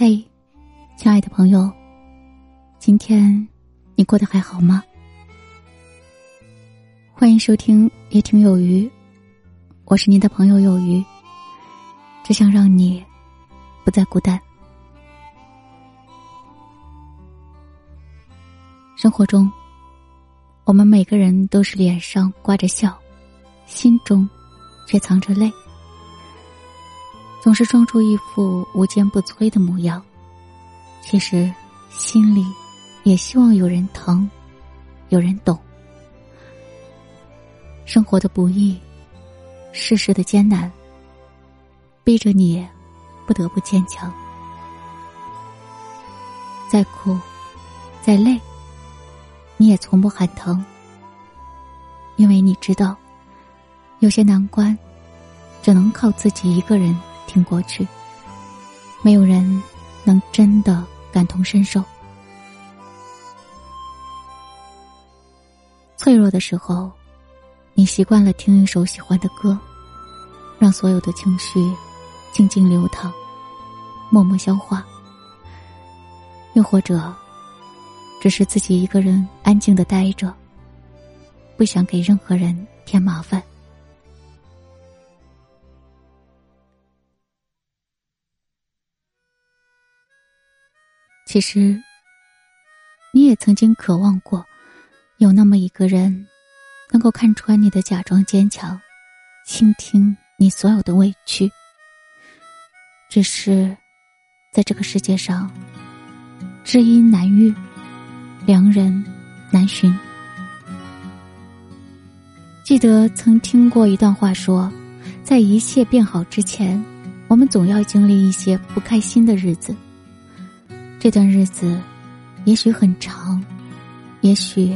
嘿，亲爱的朋友，今天你过得还好吗？欢迎收听夜听有余，我是您的朋友有余，只想让你不再孤单。生活中，我们每个人都是脸上挂着笑，心中却藏着泪。总是装出一副无坚不摧的模样，其实心里也希望有人疼，有人懂。生活的不易，世事的艰难，逼着你不得不坚强。再苦，再累，你也从不喊疼，因为你知道，有些难关，只能靠自己一个人。挺过去，没有人能真的感同身受。脆弱的时候，你习惯了听一首喜欢的歌，让所有的情绪静静流淌，默默消化；又或者，只是自己一个人安静的待着，不想给任何人添麻烦。其实，你也曾经渴望过，有那么一个人，能够看穿你的假装坚强，倾听你所有的委屈。只是，在这个世界上，知音难遇，良人难寻。记得曾听过一段话，说，在一切变好之前，我们总要经历一些不开心的日子。这段日子，也许很长，也许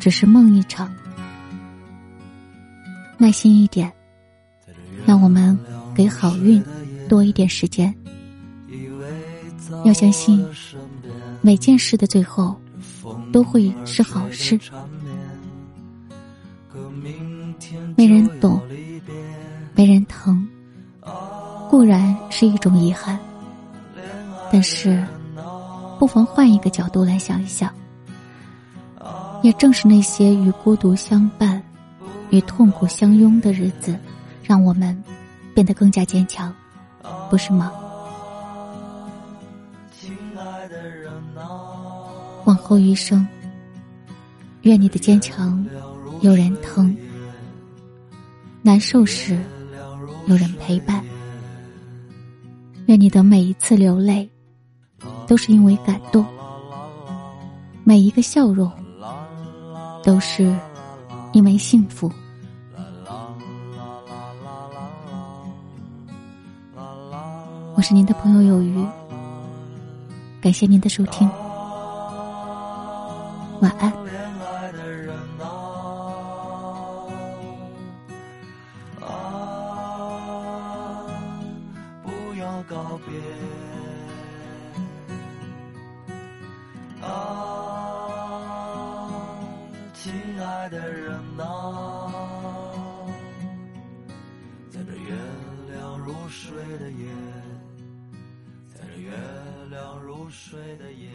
只是梦一场。耐心一点，让我们给好运多一点时间。要相信，每件事的最后都会是好事。没人懂，没人疼，固然是一种遗憾，但是。不妨换一个角度来想一想，也正是那些与孤独相伴、与痛苦相拥的日子，让我们变得更加坚强，不是吗？往后余生，愿你的坚强有人疼，难受时有人陪伴，愿你的每一次流泪。都是因为感动，每一个笑容都是因为幸福。我是您的朋友有余，感谢您的收听，晚安。告别。的人呐，在这月亮如水的夜，在这月亮如水的夜。